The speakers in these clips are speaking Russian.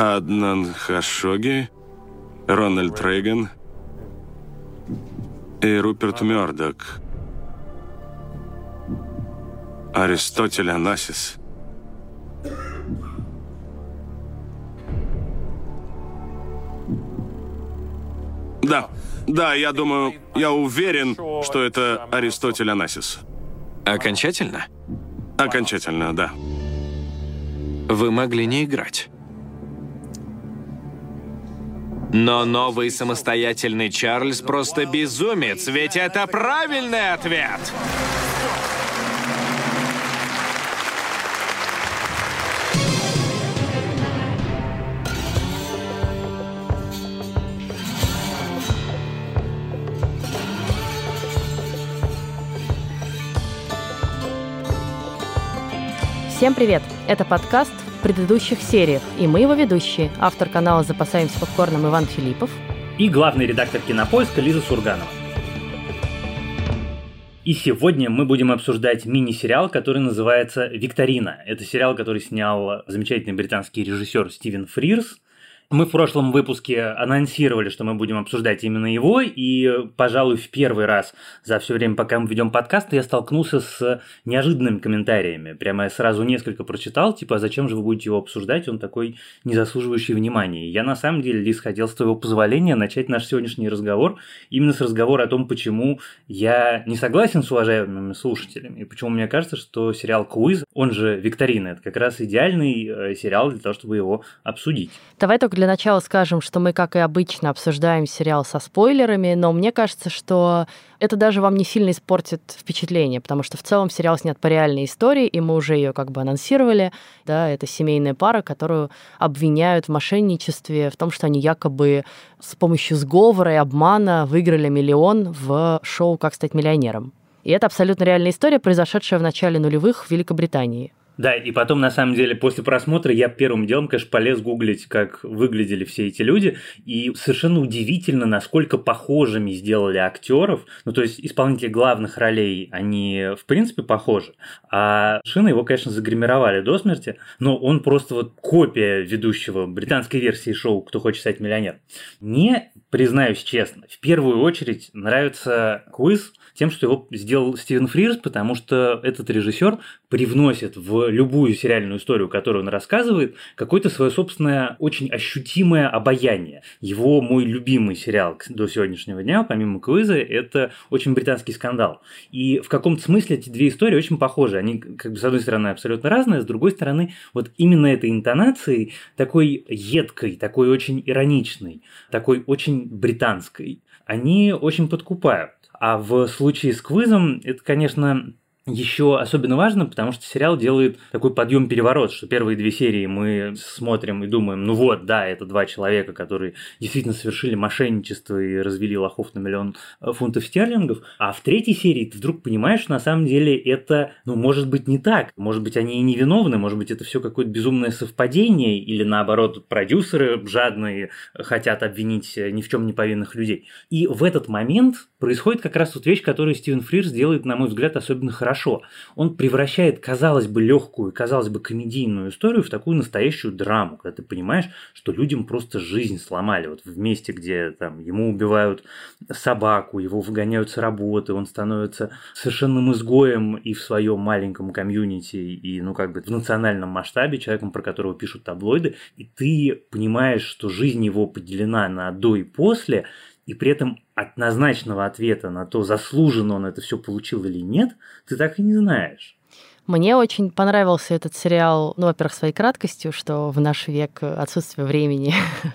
Аднан Хашоги, Рональд Рейган и Руперт Мёрдок. Аристотель Анасис. Да, да, я думаю, я уверен, что это Аристотель Анасис. Окончательно? Окончательно, да. Вы могли не играть. Но новый самостоятельный Чарльз просто безумец, ведь это правильный ответ! Всем привет! Это подкаст предыдущих сериях, и мы его ведущие, автор канала «Запасаемся попкорном» Иван Филиппов и главный редактор «Кинопоиска» Лиза Сурганова. И сегодня мы будем обсуждать мини-сериал, который называется «Викторина». Это сериал, который снял замечательный британский режиссер Стивен Фрирс – мы в прошлом выпуске анонсировали, что мы будем обсуждать именно его, и, пожалуй, в первый раз за все время, пока мы ведем подкаст, я столкнулся с неожиданными комментариями. Прямо я сразу несколько прочитал, типа, а зачем же вы будете его обсуждать, он такой не заслуживающий внимания. Я на самом деле, Лиз, хотел с твоего позволения начать наш сегодняшний разговор именно с разговора о том, почему я не согласен с уважаемыми слушателями, и почему мне кажется, что сериал «Куиз», он же «Викторина», это как раз идеальный э, сериал для того, чтобы его обсудить. Давай только для начала скажем, что мы, как и обычно, обсуждаем сериал со спойлерами, но мне кажется, что это даже вам не сильно испортит впечатление, потому что в целом сериал снят по реальной истории, и мы уже ее как бы анонсировали. Да, это семейная пара, которую обвиняют в мошенничестве, в том, что они якобы с помощью сговора и обмана выиграли миллион в шоу «Как стать миллионером». И это абсолютно реальная история, произошедшая в начале нулевых в Великобритании. Да, и потом, на самом деле, после просмотра я первым делом, конечно, полез гуглить, как выглядели все эти люди, и совершенно удивительно, насколько похожими сделали актеров. Ну, то есть исполнители главных ролей, они, в принципе, похожи. А Шина его, конечно, загримировали до смерти, но он просто вот копия ведущего британской версии шоу «Кто хочет стать миллионер». Мне, признаюсь честно, в первую очередь нравится квиз тем, что его сделал Стивен Фрирс, потому что этот режиссер привносит в любую сериальную историю, которую он рассказывает, какое-то свое собственное очень ощутимое обаяние. Его мой любимый сериал до сегодняшнего дня, помимо Квиза, это очень британский скандал. И в каком-то смысле эти две истории очень похожи. Они, как бы, с одной стороны, абсолютно разные, с другой стороны, вот именно этой интонацией, такой едкой, такой очень ироничной, такой очень британской, они очень подкупают. А в случае с квизом это, конечно, еще особенно важно, потому что сериал делает такой подъем-переворот, что первые две серии мы смотрим и думаем, ну вот, да, это два человека, которые действительно совершили мошенничество и развели лохов на миллион э, фунтов стерлингов, а в третьей серии ты вдруг понимаешь, что на самом деле это, ну, может быть, не так, может быть, они и не виновны, может быть, это все какое-то безумное совпадение, или наоборот, продюсеры жадные хотят обвинить ни в чем не повинных людей. И в этот момент происходит как раз вот вещь, которую Стивен Фрирс делает, на мой взгляд, особенно хорошо хорошо. Он превращает, казалось бы, легкую, казалось бы, комедийную историю в такую настоящую драму, когда ты понимаешь, что людям просто жизнь сломали. Вот в месте, где там ему убивают собаку, его выгоняют с работы, он становится совершенным изгоем и в своем маленьком комьюнити, и, ну, как бы в национальном масштабе, человеком, про которого пишут таблоиды, и ты понимаешь, что жизнь его поделена на до и после, и при этом однозначного ответа на то, заслуженно он это все получил или нет, ты так и не знаешь. Мне очень понравился этот сериал, ну, во-первых, своей краткостью, что в наш век отсутствие времени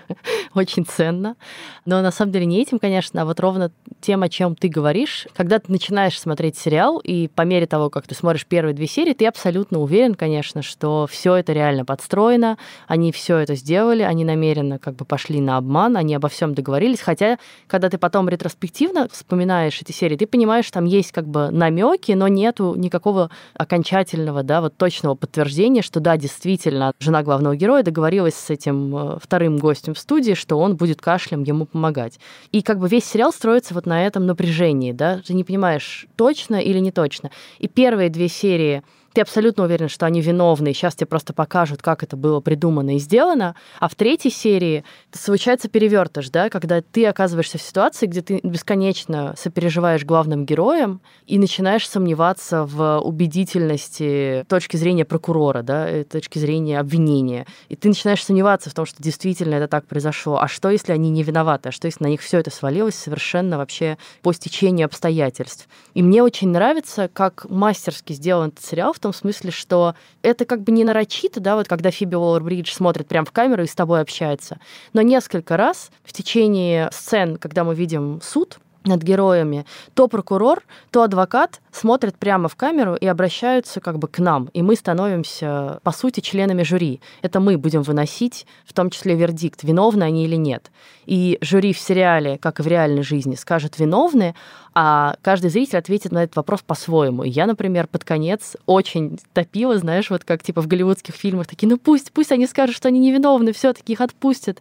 очень ценно. Но на самом деле не этим, конечно, а вот ровно тем, о чем ты говоришь. Когда ты начинаешь смотреть сериал, и по мере того, как ты смотришь первые две серии, ты абсолютно уверен, конечно, что все это реально подстроено, они все это сделали, они намеренно как бы пошли на обман, они обо всем договорились. Хотя, когда ты потом ретроспективно вспоминаешь эти серии, ты понимаешь, там есть как бы намеки, но нету никакого окончательного окончательного, да, вот точного подтверждения, что да, действительно, жена главного героя договорилась с этим э, вторым гостем в студии, что он будет кашлем ему помогать. И как бы весь сериал строится вот на этом напряжении, да, ты не понимаешь, точно или не точно. И первые две серии ты абсолютно уверен, что они виновны, и сейчас тебе просто покажут, как это было придумано и сделано. А в третьей серии случается перевертыш, да, когда ты оказываешься в ситуации, где ты бесконечно сопереживаешь главным героям и начинаешь сомневаться в убедительности точки зрения прокурора, да, э, точки зрения обвинения. И ты начинаешь сомневаться в том, что действительно это так произошло. А что, если они не виноваты? А что, если на них все это свалилось совершенно вообще по стечению обстоятельств? И мне очень нравится, как мастерски сделан этот сериал в том смысле, что это как бы не нарочито, да, вот когда Фиби Уоллер-Бридж смотрит прямо в камеру и с тобой общается, но несколько раз в течение сцен, когда мы видим суд, над героями, то прокурор, то адвокат смотрят прямо в камеру и обращаются как бы к нам, и мы становимся, по сути, членами жюри. Это мы будем выносить, в том числе вердикт, виновны они или нет. И жюри в сериале, как и в реальной жизни, скажет виновны, а каждый зритель ответит на этот вопрос по-своему. Я, например, под конец очень топила, знаешь, вот как типа в голливудских фильмах, такие, ну пусть, пусть они скажут, что они невиновны, все таки их отпустят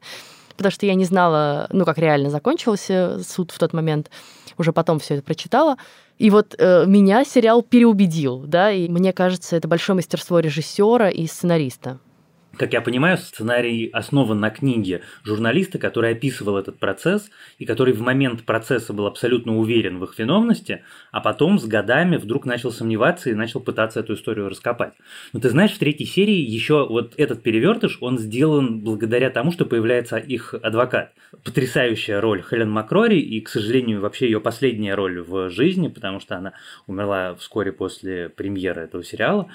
потому что я не знала, ну, как реально закончился суд в тот момент. Уже потом все это прочитала. И вот э, меня сериал переубедил, да, и мне кажется, это большое мастерство режиссера и сценариста. Как я понимаю, сценарий основан на книге журналиста, который описывал этот процесс и который в момент процесса был абсолютно уверен в их виновности, а потом с годами вдруг начал сомневаться и начал пытаться эту историю раскопать. Но ты знаешь, в третьей серии еще вот этот перевертыш, он сделан благодаря тому, что появляется их адвокат. Потрясающая роль Хелен Макрори и, к сожалению, вообще ее последняя роль в жизни, потому что она умерла вскоре после премьеры этого сериала.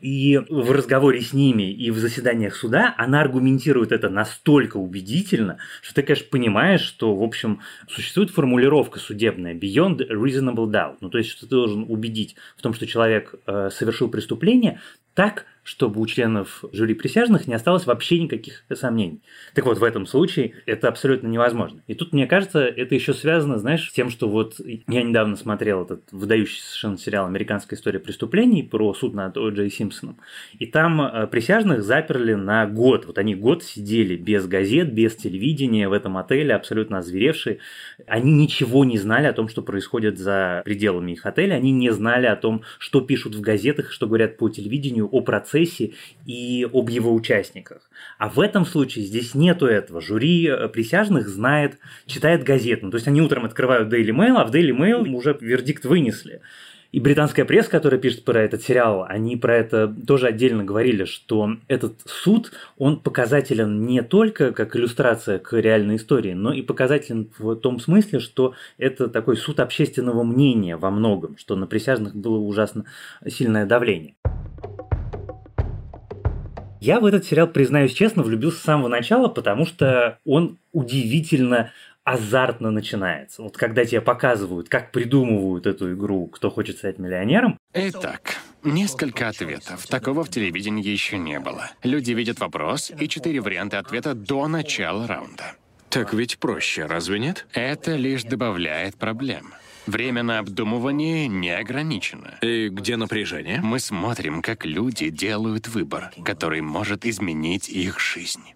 И в разговоре с ними и в заседаниях суда она аргументирует это настолько убедительно, что ты, конечно, понимаешь, что, в общем, существует формулировка судебная beyond reasonable doubt. Ну, то есть, что ты должен убедить в том, что человек э, совершил преступление так, чтобы у членов жюри присяжных не осталось вообще никаких сомнений. Так вот, в этом случае это абсолютно невозможно. И тут, мне кажется, это еще связано, знаешь, с тем, что вот я недавно смотрел этот выдающий совершенно сериал «Американская история преступлений» про суд над О. Джей Симпсоном. И там э, присяжных заперли на год. Вот они год сидели без газет, без телевидения в этом отеле, абсолютно озверевшие. Они ничего не знали о том, что происходит за пределами их отеля. Они не знали о том, что пишут в газетах, что говорят по телевидению о процессе процессе и об его участниках. А в этом случае здесь нету этого. Жюри э, присяжных знает, читает газету. Ну, то есть они утром открывают Daily Mail, а в Daily Mail уже вердикт вынесли. И британская пресса, которая пишет про этот сериал, они про это тоже отдельно говорили, что этот суд, он показателен не только как иллюстрация к реальной истории, но и показателен в том смысле, что это такой суд общественного мнения во многом, что на присяжных было ужасно сильное давление. Я в этот сериал, признаюсь честно, влюбился с самого начала, потому что он удивительно азартно начинается. Вот когда тебе показывают, как придумывают эту игру «Кто хочет стать миллионером». Итак, несколько ответов. Такого в телевидении еще не было. Люди видят вопрос и четыре варианта ответа до начала раунда. Так ведь проще, разве нет? Это лишь добавляет проблем. Время на обдумывание не ограничено. И где напряжение? Мы смотрим, как люди делают выбор, который может изменить их жизнь.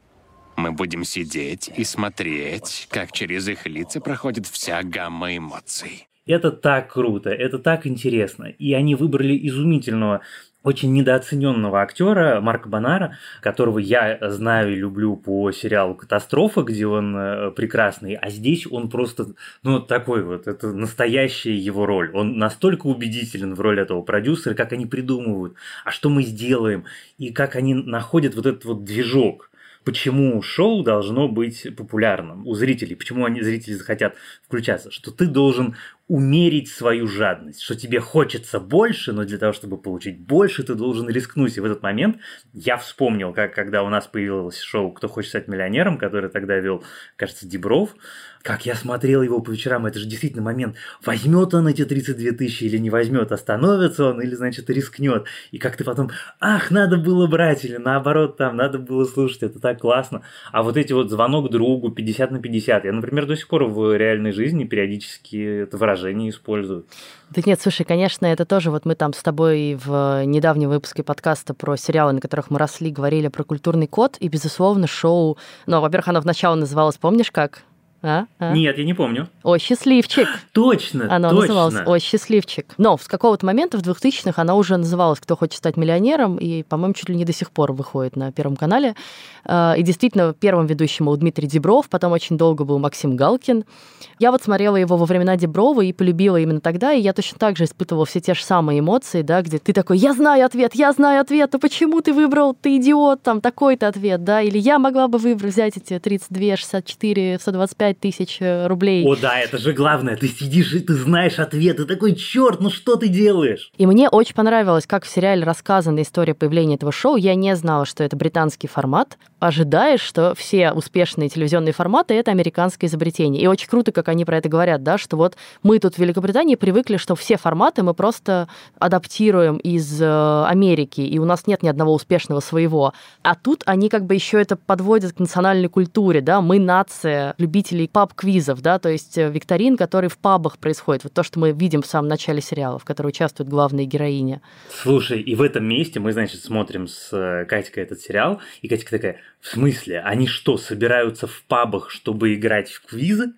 Мы будем сидеть и смотреть, как через их лица проходит вся гамма эмоций. Это так круто, это так интересно. И они выбрали изумительного очень недооцененного актера Марка Бонара, которого я знаю и люблю по сериалу «Катастрофа», где он э, прекрасный, а здесь он просто, ну, такой вот, это настоящая его роль. Он настолько убедителен в роли этого продюсера, как они придумывают, а что мы сделаем, и как они находят вот этот вот движок почему шоу должно быть популярным у зрителей, почему они, зрители захотят включаться, что ты должен умерить свою жадность, что тебе хочется больше, но для того, чтобы получить больше, ты должен рискнуть. И в этот момент я вспомнил, как когда у нас появилось шоу «Кто хочет стать миллионером», которое тогда вел, кажется, Дебров, как я смотрел его по вечерам, это же действительно момент, возьмет он эти 32 тысячи или не возьмет, остановится он или, значит, рискнет. И как ты потом, ах, надо было брать, или наоборот, там, надо было слушать, это так классно. А вот эти вот звонок другу 50 на 50, я, например, до сих пор в реальной жизни периодически это выражение использую. Да нет, слушай, конечно, это тоже вот мы там с тобой в недавнем выпуске подкаста про сериалы, на которых мы росли, говорили про культурный код, и, безусловно, шоу, ну, во-первых, оно вначале называлось, помнишь как? А? А? Нет, я не помню. О, счастливчик. Точно, Оно точно. называлось «Ой, счастливчик». Но с какого-то момента в 2000-х она уже называлась «Кто хочет стать миллионером», и, по-моему, чуть ли не до сих пор выходит на Первом канале. А, И действительно, первым ведущим был Дмитрий Дебров, потом очень долго был Максим Галкин. Я вот смотрела его во времена Деброва и полюбила именно тогда, и я точно так же испытывала все те же самые эмоции, да, где ты такой, я знаю ответ, я знаю ответ, ну почему ты выбрал, ты идиот, там, такой-то ответ, да, или я могла бы выбрать, взять эти 32, 64, 125 тысяч э, рублей. О, да, это же главное. Ты сидишь и ты знаешь ответ. Ты такой, черт, ну что ты делаешь? И мне очень понравилось, как в сериале рассказана история появления этого шоу. Я не знала, что это британский формат. Ожидаешь, что все успешные телевизионные форматы — это американское изобретение. И очень круто, как они про это говорят, да, что вот мы тут в Великобритании привыкли, что все форматы мы просто адаптируем из э, Америки, и у нас нет ни одного успешного своего. А тут они как бы еще это подводят к национальной культуре, да, мы нация любителей паб-квизов, да, то есть э, викторин, который в пабах происходит. Вот то, что мы видим в самом начале сериала, в котором участвуют главные героини. Слушай, и в этом месте мы, значит, смотрим с э, Катькой этот сериал, и Катька такая, в смысле, они что, собираются в пабах, чтобы играть в квизы?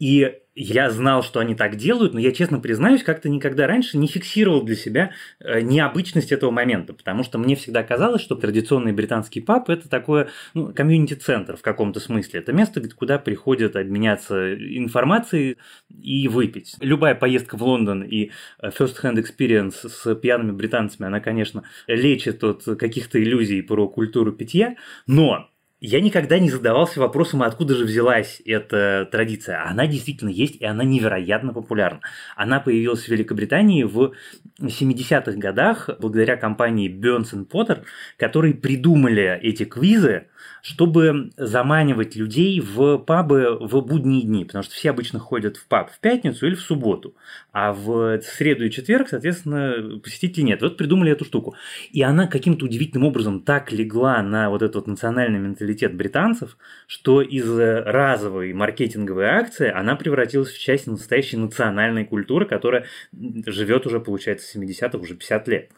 И я знал, что они так делают, но я, честно признаюсь, как-то никогда раньше не фиксировал для себя э, необычность этого момента, потому что мне всегда казалось, что традиционный британский паб – это такое ну, комьюнити-центр в каком-то смысле. Это место, куда приходят обменяться информацией и выпить. Любая поездка в Лондон и э, first-hand experience с пьяными британцами, она, конечно, лечит от каких-то иллюзий про культуру питья, но я никогда не задавался вопросом, откуда же взялась эта традиция. Она действительно есть, и она невероятно популярна. Она появилась в Великобритании в 70-х годах благодаря компании Burns Potter, которые придумали эти квизы, чтобы заманивать людей в пабы в будние дни, потому что все обычно ходят в паб в пятницу или в субботу, а в среду и четверг, соответственно, посетителей нет. Вот придумали эту штуку. И она каким-то удивительным образом так легла на вот этот вот национальный менталитет британцев, что из разовой маркетинговой акции она превратилась в часть настоящей национальной культуры, которая живет уже, получается, с 70-х, уже 50 лет.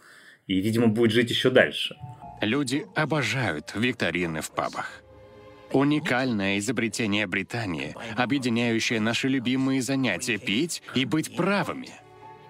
И, видимо, будет жить еще дальше. Люди обожают викторины в пабах. Уникальное изобретение Британии, объединяющее наши любимые занятия пить и быть правыми.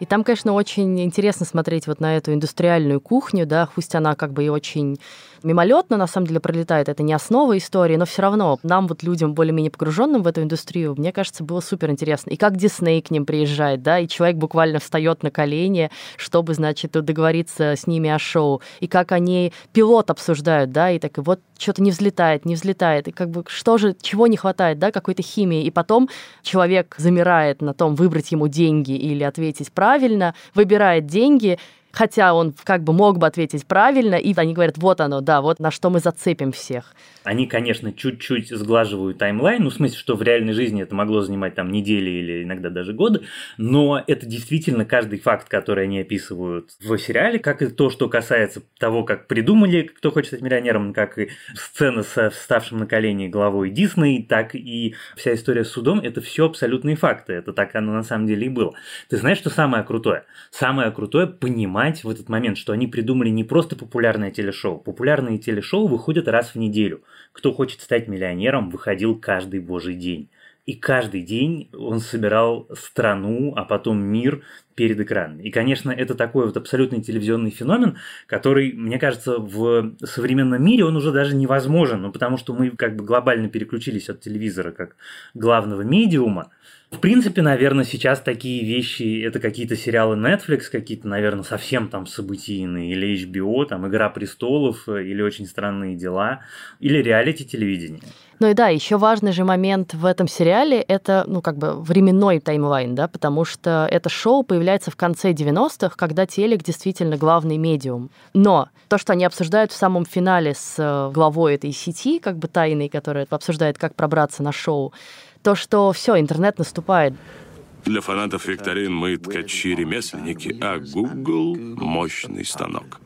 И там, конечно, очень интересно смотреть вот на эту индустриальную кухню, да, пусть она как бы и очень мимолетно, на самом деле, пролетает. Это не основа истории, но все равно нам, вот людям более-менее погруженным в эту индустрию, мне кажется, было супер интересно. И как Дисней к ним приезжает, да, и человек буквально встает на колени, чтобы, значит, договориться с ними о шоу. И как они пилот обсуждают, да, и так, и вот что-то не взлетает, не взлетает, и как бы что же, чего не хватает, да, какой-то химии. И потом человек замирает на том, выбрать ему деньги или ответить правильно, выбирает деньги, хотя он как бы мог бы ответить правильно, и они говорят, вот оно, да, вот на что мы зацепим всех. Они, конечно, чуть-чуть сглаживают таймлайн, ну, в смысле, что в реальной жизни это могло занимать там недели или иногда даже годы, но это действительно каждый факт, который они описывают в сериале, как и то, что касается того, как придумали «Кто хочет стать миллионером», как и сцена со вставшим на колени главой Дисней, так и вся история с судом, это все абсолютные факты, это так оно на самом деле и было. Ты знаешь, что самое крутое? Самое крутое понимать в этот момент, что они придумали не просто популярное телешоу. Популярные телешоу выходят раз в неделю. Кто хочет стать миллионером, выходил каждый божий день. И каждый день он собирал страну, а потом мир перед экраном. И, конечно, это такой вот абсолютный телевизионный феномен, который, мне кажется, в современном мире он уже даже невозможен, ну, потому что мы как бы глобально переключились от телевизора как главного медиума. В принципе, наверное, сейчас такие вещи, это какие-то сериалы Netflix, какие-то, наверное, совсем там событийные, или HBO, там «Игра престолов», или «Очень странные дела», или реалити-телевидение. Ну и да, еще важный же момент в этом сериале – это, ну, как бы временной таймлайн, да, потому что это шоу появляется в конце 90-х, когда телек действительно главный медиум. Но то, что они обсуждают в самом финале с э, главой этой сети, как бы тайной, которая обсуждает, как пробраться на шоу, то, что все, интернет наступает. Для фанатов викторин мы ткачи-ремесленники, а Google — мощный станок.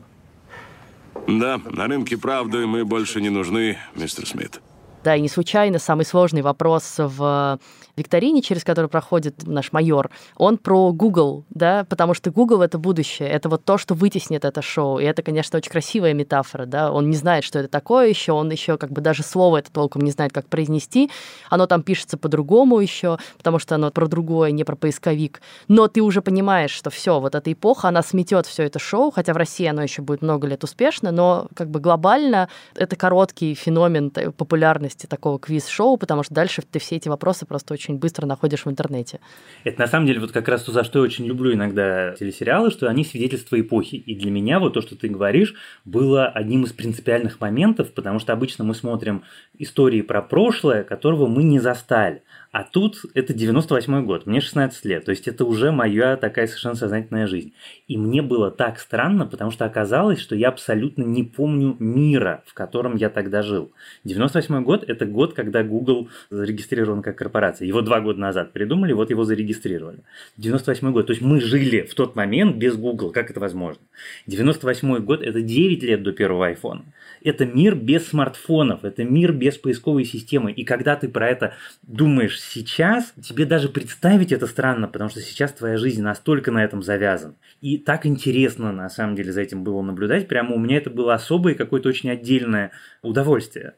Да, на рынке правды мы больше не нужны, мистер Смит. Да, и не случайно самый сложный вопрос в викторине, через который проходит наш майор, он про Google, да, потому что Google — это будущее, это вот то, что вытеснит это шоу, и это, конечно, очень красивая метафора, да, он не знает, что это такое еще, он еще как бы даже слово это толком не знает, как произнести, оно там пишется по-другому еще, потому что оно про другое, не про поисковик, но ты уже понимаешь, что все, вот эта эпоха, она сметет все это шоу, хотя в России оно еще будет много лет успешно, но как бы глобально это короткий феномен популярности такого квиз-шоу, потому что дальше ты все эти вопросы просто очень очень быстро находишь в интернете. Это на самом деле вот как раз то, за что я очень люблю иногда телесериалы, что они свидетельство эпохи. И для меня вот то, что ты говоришь, было одним из принципиальных моментов, потому что обычно мы смотрим истории про прошлое, которого мы не застали. А тут это 98 год, мне 16 лет, то есть это уже моя такая совершенно сознательная жизнь. И мне было так странно, потому что оказалось, что я абсолютно не помню мира, в котором я тогда жил. 98 год – это год, когда Google зарегистрирован как корпорация. Его два года назад придумали, вот его зарегистрировали. 98 год, то есть мы жили в тот момент без Google, как это возможно? 98 год – это 9 лет до первого iPhone. Это мир без смартфонов, это мир без поисковой системы. И когда ты про это думаешь сейчас, тебе даже представить это странно, потому что сейчас твоя жизнь настолько на этом завязана. И так интересно, на самом деле, за этим было наблюдать. Прямо у меня это было особое какое-то очень отдельное удовольствие.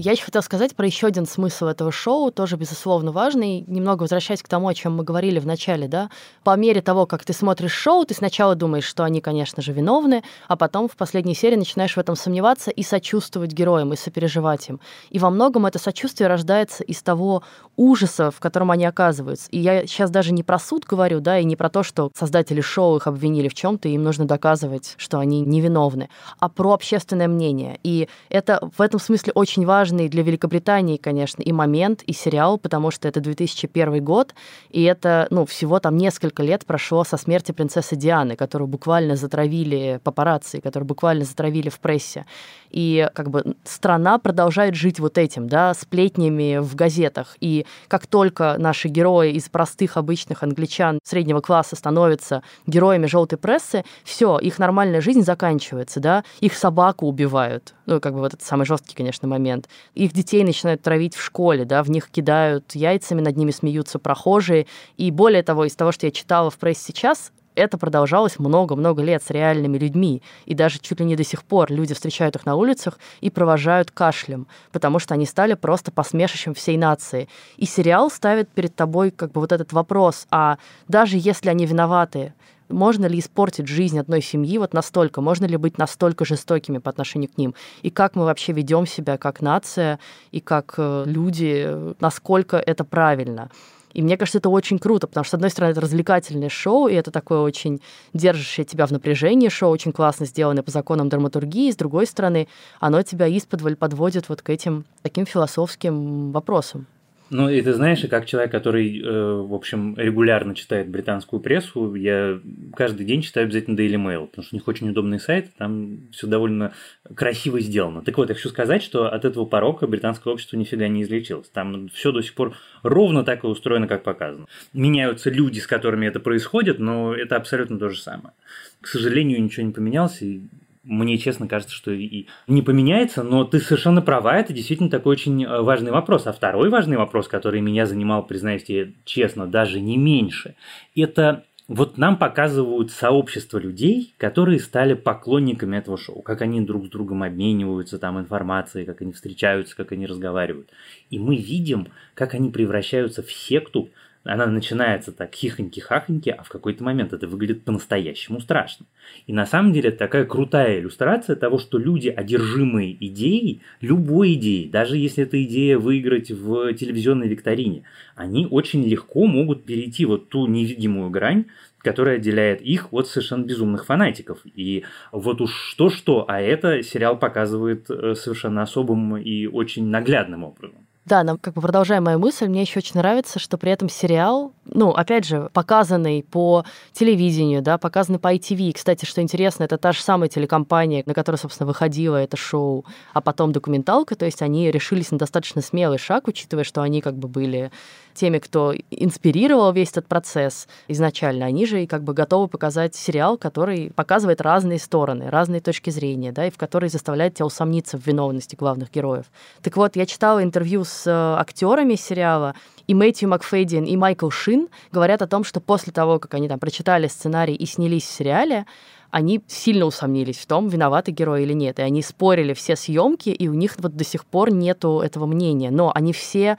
Я еще хотела сказать про еще один смысл этого шоу, тоже, безусловно, важный. Немного возвращаясь к тому, о чем мы говорили в начале, да. По мере того, как ты смотришь шоу, ты сначала думаешь, что они, конечно же, виновны, а потом в последней серии начинаешь в этом сомневаться и сочувствовать героям, и сопереживать им. И во многом это сочувствие рождается из того ужаса, в котором они оказываются. И я сейчас даже не про суд говорю, да, и не про то, что создатели шоу их обвинили в чем-то, и им нужно доказывать, что они невиновны, а про общественное мнение. И это в этом смысле очень важно важный для Великобритании, конечно, и момент, и сериал, потому что это 2001 год, и это, ну, всего там несколько лет прошло со смерти принцессы Дианы, которую буквально затравили папарацци, которую буквально затравили в прессе. И как бы страна продолжает жить вот этим, да, сплетнями в газетах. И как только наши герои из простых обычных англичан среднего класса становятся героями желтой прессы, все, их нормальная жизнь заканчивается, да, их собаку убивают, ну, как бы вот этот самый жесткий, конечно, момент. Их детей начинают травить в школе, да, в них кидают яйцами, над ними смеются прохожие. И более того, из того, что я читала в прессе сейчас, это продолжалось много-много лет с реальными людьми. И даже чуть ли не до сих пор люди встречают их на улицах и провожают кашлем, потому что они стали просто посмешищем всей нации. И сериал ставит перед тобой как бы вот этот вопрос, а даже если они виноваты, можно ли испортить жизнь одной семьи вот настолько? Можно ли быть настолько жестокими по отношению к ним? И как мы вообще ведем себя как нация и как э, люди? Насколько это правильно? И мне кажется, это очень круто, потому что, с одной стороны, это развлекательное шоу, и это такое очень держащее тебя в напряжении шоу, очень классно сделанное по законам драматургии. С другой стороны, оно тебя из-под подводит вот к этим таким философским вопросам. Ну, и ты знаешь, и как человек, который, э, в общем, регулярно читает британскую прессу, я каждый день читаю обязательно Daily Mail, потому что у них очень удобный сайт, там все довольно красиво сделано. Так вот, я хочу сказать, что от этого порока британское общество нифига не излечилось. Там все до сих пор ровно так и устроено, как показано. Меняются люди, с которыми это происходит, но это абсолютно то же самое. К сожалению, ничего не поменялось, и мне, честно, кажется, что и не поменяется, но ты совершенно права, это действительно такой очень э, важный вопрос. А второй важный вопрос, который меня занимал, признаюсь тебе честно, даже не меньше, это вот нам показывают сообщество людей, которые стали поклонниками этого шоу, как они друг с другом обмениваются там информацией, как они встречаются, как они разговаривают. И мы видим, как они превращаются в секту, она начинается так хихоньки-хахоньки, а в какой-то момент это выглядит по-настоящему страшно. И на самом деле это такая крутая иллюстрация того, что люди, одержимые идеей, любой идеей, даже если это идея выиграть в телевизионной викторине, они очень легко могут перейти вот ту невидимую грань, которая отделяет их от совершенно безумных фанатиков. И вот уж что-что, а это сериал показывает э, совершенно особым и очень наглядным образом. Да, нам как бы продолжая мою мысль, мне еще очень нравится, что при этом сериал, ну, опять же, показанный по телевидению, да, показанный по ITV. Кстати, что интересно, это та же самая телекомпания, на которой, собственно, выходило это шоу, а потом документалка, то есть они решились на достаточно смелый шаг, учитывая, что они как бы были теми, кто инспирировал весь этот процесс изначально, они же и как бы готовы показать сериал, который показывает разные стороны, разные точки зрения, да, и в который заставляет тебя усомниться в виновности главных героев. Так вот, я читала интервью с э, актерами сериала, и Мэтью Макфейдин, и Майкл Шин говорят о том, что после того, как они там прочитали сценарий и снялись в сериале, они сильно усомнились в том, виноваты герои или нет. И они спорили все съемки, и у них вот до сих пор нету этого мнения. Но они все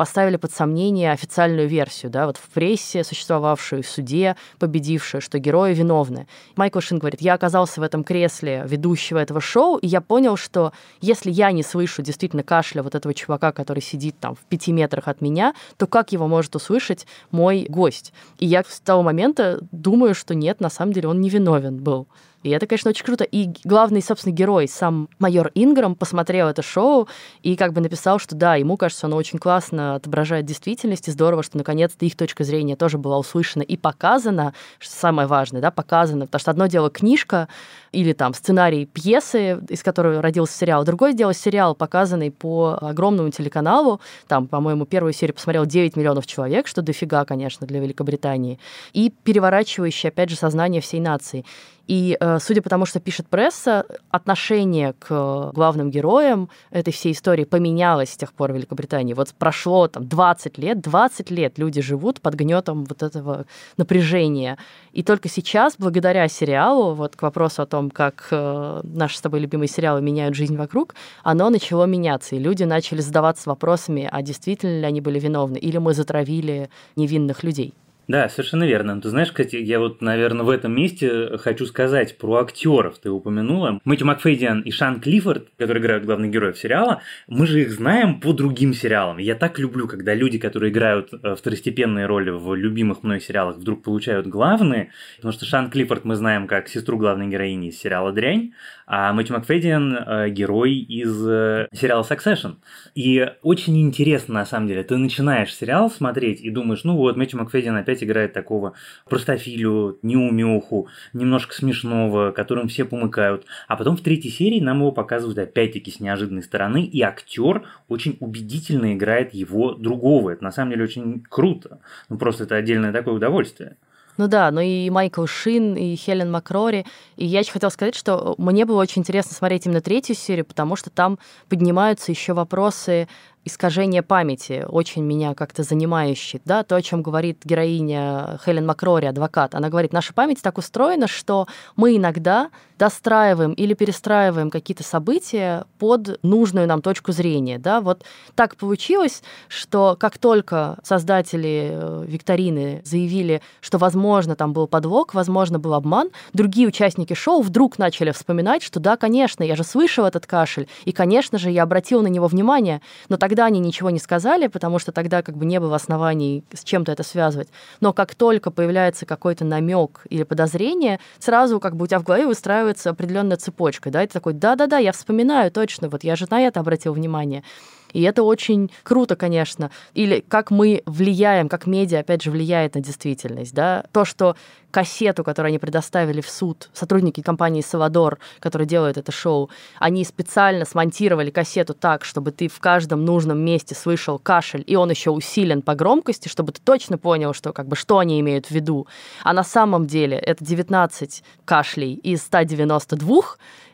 поставили под сомнение официальную версию, да, вот в прессе существовавшую, в суде победившую, что герои виновны. Майкл Шин говорит, я оказался в этом кресле ведущего этого шоу, и я понял, что если я не слышу действительно кашля вот этого чувака, который сидит там в пяти метрах от меня, то как его может услышать мой гость? И я с того момента думаю, что нет, на самом деле он не виновен был. И это, конечно, очень круто. И главный, собственно, герой, сам майор Инграм, посмотрел это шоу и как бы написал, что да, ему кажется, оно очень классно отображает действительность, и здорово, что наконец-то их точка зрения тоже была услышана и показана, что самое важное, да, показано. Потому что одно дело книжка или там сценарий пьесы, из которой родился сериал, другое дело сериал, показанный по огромному телеканалу. Там, по-моему, первую серию посмотрел 9 миллионов человек, что дофига, конечно, для Великобритании. И переворачивающий, опять же, сознание всей нации. И э, судя по тому, что пишет пресса, отношение к главным героям этой всей истории поменялось с тех пор в Великобритании. Вот прошло там 20 лет, 20 лет люди живут под гнетом вот этого напряжения. И только сейчас, благодаря сериалу, вот к вопросу о том, как э, наши с тобой любимые сериалы меняют жизнь вокруг, оно начало меняться. И люди начали задаваться вопросами, а действительно ли они были виновны, или мы затравили невинных людей. Да, совершенно верно. Ты знаешь, кстати, я вот, наверное, в этом месте хочу сказать про актеров. Ты упомянула. Мэтью Макфейдиан и Шан Клиффорд, которые играют главных героев сериала, мы же их знаем по другим сериалам. Я так люблю, когда люди, которые играют э, второстепенные роли в любимых мной сериалах, вдруг получают главные. Потому что Шан Клиффорд мы знаем как сестру главной героини из сериала «Дрянь», а Мэтью Макфейдиан э, герой из э, сериала Succession. И очень интересно, на самом деле. Ты начинаешь сериал смотреть и думаешь, ну вот, Мэтью Макфейдиан опять играет такого простофилю, неумеху, немножко смешного, которым все помыкают. А потом в третьей серии нам его показывают опять-таки с неожиданной стороны, и актер очень убедительно играет его другого. Это на самом деле очень круто. Ну просто это отдельное такое удовольствие. Ну да, ну и Майкл Шин, и Хелен Макрори. И я еще хотела сказать, что мне было очень интересно смотреть именно третью серию, потому что там поднимаются еще вопросы искажение памяти, очень меня как-то занимающий, да, то, о чем говорит героиня Хелен Макрори, адвокат. Она говорит, наша память так устроена, что мы иногда достраиваем или перестраиваем какие-то события под нужную нам точку зрения, да. Вот так получилось, что как только создатели э, викторины заявили, что, возможно, там был подлог, возможно, был обман, другие участники шоу вдруг начали вспоминать, что да, конечно, я же слышал этот кашель, и, конечно же, я обратил на него внимание, но так Тогда они ничего не сказали, потому что тогда как бы не было оснований с чем-то это связывать. Но как только появляется какой-то намек или подозрение, сразу как бы у тебя в голове выстраивается определенная цепочка, да, и ты такой, да-да-да, я вспоминаю точно, вот я же на это обратил внимание. И это очень круто, конечно. Или как мы влияем, как медиа, опять же, влияет на действительность. Да? То, что кассету, которую они предоставили в суд, сотрудники компании «Саладор», которые делают это шоу, они специально смонтировали кассету так, чтобы ты в каждом нужном месте слышал кашель, и он еще усилен по громкости, чтобы ты точно понял, что, как бы, что они имеют в виду. А на самом деле это 19 кашлей из 192,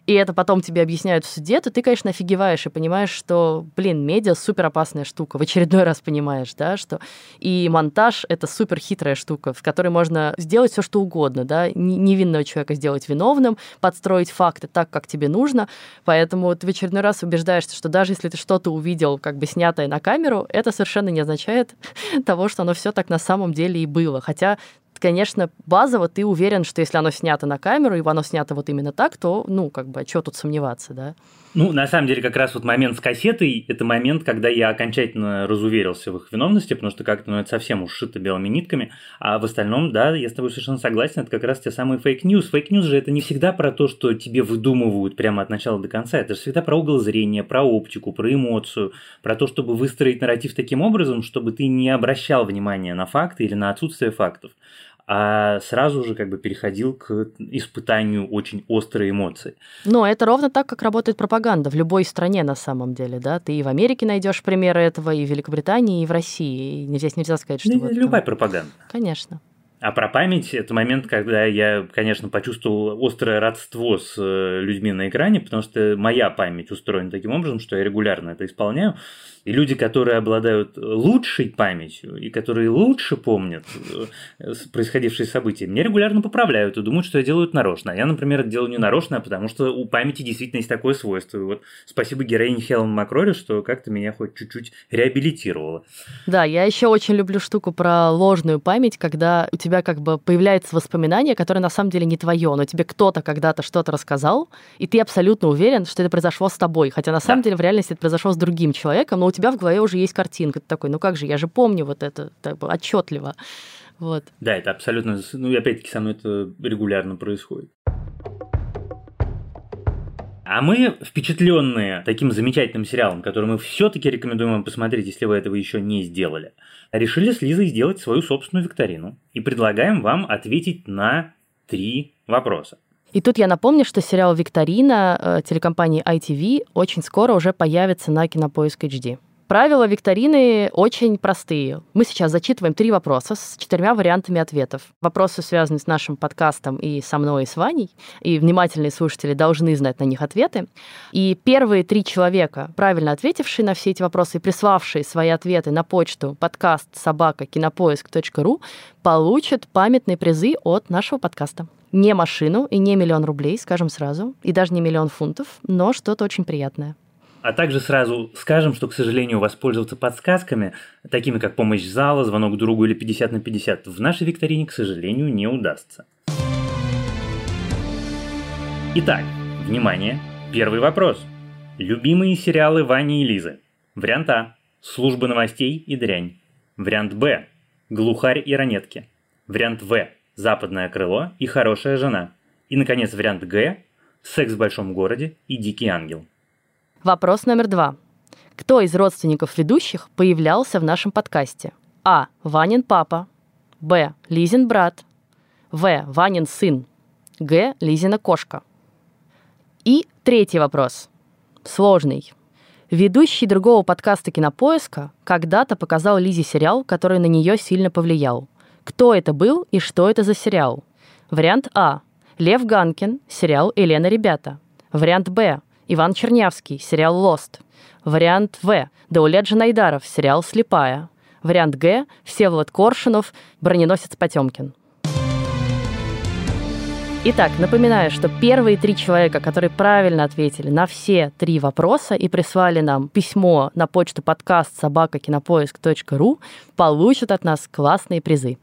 и это потом тебе объясняют в суде, то ты, конечно, офигеваешь и понимаешь, что, блин, медиа супер опасная штука. В очередной раз понимаешь, да, что и монтаж — это супер хитрая штука, в которой можно сделать все что угодно, да, невинного человека сделать виновным, подстроить факты так, как тебе нужно. Поэтому ты в очередной раз убеждаешься, что даже если ты что-то увидел, как бы снятое на камеру, это совершенно не означает того, что оно все так на самом деле и было. Хотя конечно, базово ты уверен, что если оно снято на камеру, и оно снято вот именно так, то, ну, как бы, а что тут сомневаться, да? Ну, на самом деле, как раз вот момент с кассетой – это момент, когда я окончательно разуверился в их виновности, потому что как-то, ну, это совсем шито белыми нитками. А в остальном, да, я с тобой совершенно согласен, это как раз те самые fake news. Fake news же это не всегда про то, что тебе выдумывают прямо от начала до конца. Это же всегда про угол зрения, про оптику, про эмоцию, про то, чтобы выстроить нарратив таким образом, чтобы ты не обращал внимания на факты или на отсутствие фактов. А сразу же как бы переходил к испытанию очень острой эмоций. Но это ровно так, как работает пропаганда в любой стране на самом деле, да? Ты и в Америке найдешь примеры этого, и в Великобритании, и в России. И здесь нельзя сказать, что... вот любая там... пропаганда. Конечно. А про память – это момент, когда я, конечно, почувствовал острое родство с э, людьми на экране, потому что моя память устроена таким образом, что я регулярно это исполняю. И люди, которые обладают лучшей памятью и которые лучше помнят э, происходившие события, мне регулярно поправляют и думают, что я делаю это нарочно. А я, например, это делаю не нарочно, а потому что у памяти действительно есть такое свойство. И вот спасибо героине Хелен Макроли, что как-то меня хоть чуть-чуть реабилитировала. Да, я еще очень люблю штуку про ложную память, когда у тебя как бы появляется воспоминание, которое на самом деле не твое, но тебе кто-то когда-то что-то рассказал, и ты абсолютно уверен, что это произошло с тобой. Хотя на самом да. деле в реальности это произошло с другим человеком, но у тебя в голове уже есть картинка. Ты такой, ну как же, я же помню вот это так, отчетливо. Вот. Да, это абсолютно, ну и опять-таки со мной это регулярно происходит. А мы, впечатленные таким замечательным сериалом, который мы все-таки рекомендуем вам посмотреть, если вы этого еще не сделали, решили с Лизой сделать свою собственную викторину и предлагаем вам ответить на три вопроса. И тут я напомню, что сериал «Викторина» э, телекомпании ITV очень скоро уже появится на Кинопоиск HD. Правила викторины очень простые. Мы сейчас зачитываем три вопроса с четырьмя вариантами ответов. Вопросы связаны с нашим подкастом и со мной, и с Ваней. И внимательные слушатели должны знать на них ответы. И первые три человека, правильно ответившие на все эти вопросы и приславшие свои ответы на почту подкаст собака кинопоиск.ру, получат памятные призы от нашего подкаста. Не машину и не миллион рублей, скажем сразу, и даже не миллион фунтов, но что-то очень приятное. А также сразу скажем, что, к сожалению, воспользоваться подсказками, такими как помощь зала, звонок другу или 50 на 50, в нашей викторине, к сожалению, не удастся. Итак, внимание, первый вопрос. Любимые сериалы Вани и Лизы. Вариант А. Служба новостей и дрянь. Вариант Б. Глухарь и ранетки. Вариант В. Западное крыло и хорошая жена. И, наконец, вариант Г. Секс в большом городе и дикий ангел. Вопрос номер два. Кто из родственников ведущих появлялся в нашем подкасте? А. Ванин папа. Б. Лизин брат. В. Ванин сын. Г. Лизина кошка. И третий вопрос. Сложный. Ведущий другого подкаста «Кинопоиска» когда-то показал Лизе сериал, который на нее сильно повлиял. Кто это был и что это за сериал? Вариант А. Лев Ганкин, сериал «Елена, ребята». Вариант Б. Иван Чернявский, сериал «Лост». Вариант В. Даулет Джанайдаров, сериал «Слепая». Вариант Г. Всеволод Коршунов, броненосец Потемкин. Итак, напоминаю, что первые три человека, которые правильно ответили на все три вопроса и прислали нам письмо на почту подкаст собакакинопоиск.ру, получат от нас классные призы.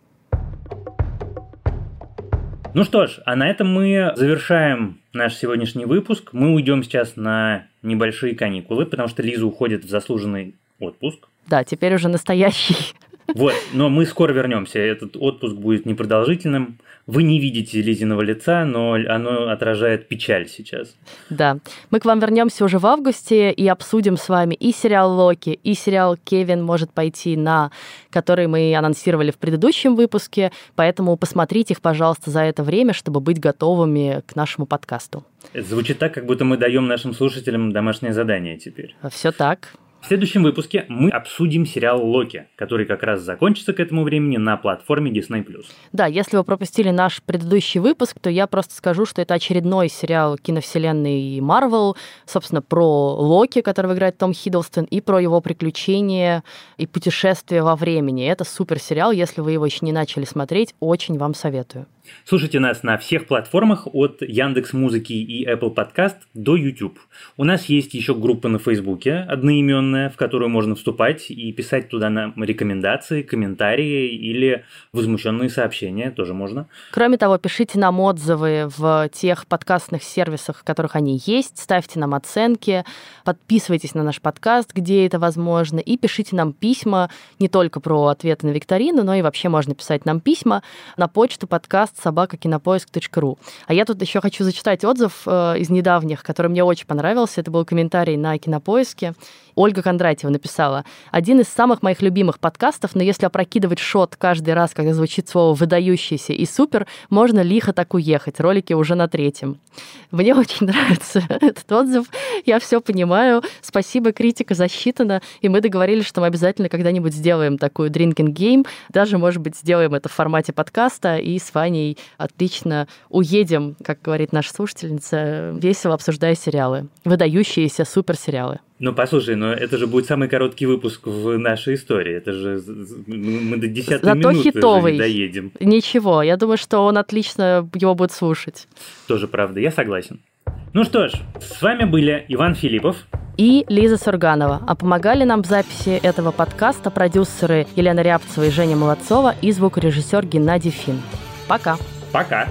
Ну что ж, а на этом мы завершаем наш сегодняшний выпуск. Мы уйдем сейчас на небольшие каникулы, потому что Лиза уходит в заслуженный отпуск. Да, теперь уже настоящий. Вот, но мы скоро вернемся. Этот отпуск будет непродолжительным. Вы не видите Лизиного лица, но оно отражает печаль сейчас. Да. Мы к вам вернемся уже в августе и обсудим с вами и сериал Локи, и сериал Кевин может пойти на, который мы анонсировали в предыдущем выпуске. Поэтому посмотрите их, пожалуйста, за это время, чтобы быть готовыми к нашему подкасту. Это звучит так, как будто мы даем нашим слушателям домашнее задание теперь. Все так. В следующем выпуске мы обсудим сериал «Локи», который как раз закончится к этому времени на платформе Disney+. Да, если вы пропустили наш предыдущий выпуск, то я просто скажу, что это очередной сериал киновселенной Marvel, собственно, про Локи, которого играет Том Хиддлстон, и про его приключения и путешествия во времени. Это супер сериал, если вы его еще не начали смотреть, очень вам советую. Слушайте нас на всех платформах от Яндекс Музыки и Apple Podcast до YouTube. У нас есть еще группа на Фейсбуке одноименная, в которую можно вступать и писать туда нам рекомендации, комментарии или возмущенные сообщения тоже можно. Кроме того, пишите нам отзывы в тех подкастных сервисах, в которых они есть, ставьте нам оценки, подписывайтесь на наш подкаст, где это возможно, и пишите нам письма не только про ответы на викторину, но и вообще можно писать нам письма на почту подкаст подкаст собакакинопоиск.ру. А я тут еще хочу зачитать отзыв э, из недавних, который мне очень понравился. Это был комментарий на Кинопоиске. Ольга Кондратьева написала. Один из самых моих любимых подкастов, но если опрокидывать шот каждый раз, когда звучит слово «выдающийся» и «супер», можно лихо так уехать. Ролики уже на третьем. Мне очень нравится этот отзыв. Я все понимаю. Спасибо, критика засчитана. И мы договорились, что мы обязательно когда-нибудь сделаем такую drinking game. Даже, может быть, сделаем это в формате подкаста и с Ваней отлично уедем, как говорит наша слушательница, весело обсуждая сериалы. Выдающиеся суперсериалы. Ну, послушай, но это же будет самый короткий выпуск в нашей истории. Это же мы до десятой Зато минуты хитовый. доедем. Ничего, я думаю, что он отлично его будет слушать. Тоже правда, я согласен. Ну что ж, с вами были Иван Филиппов и Лиза Сурганова. А помогали нам в записи этого подкаста продюсеры Елена Рябцева и Женя Молодцова и звукорежиссер Геннадий Фин. Пока. Пока.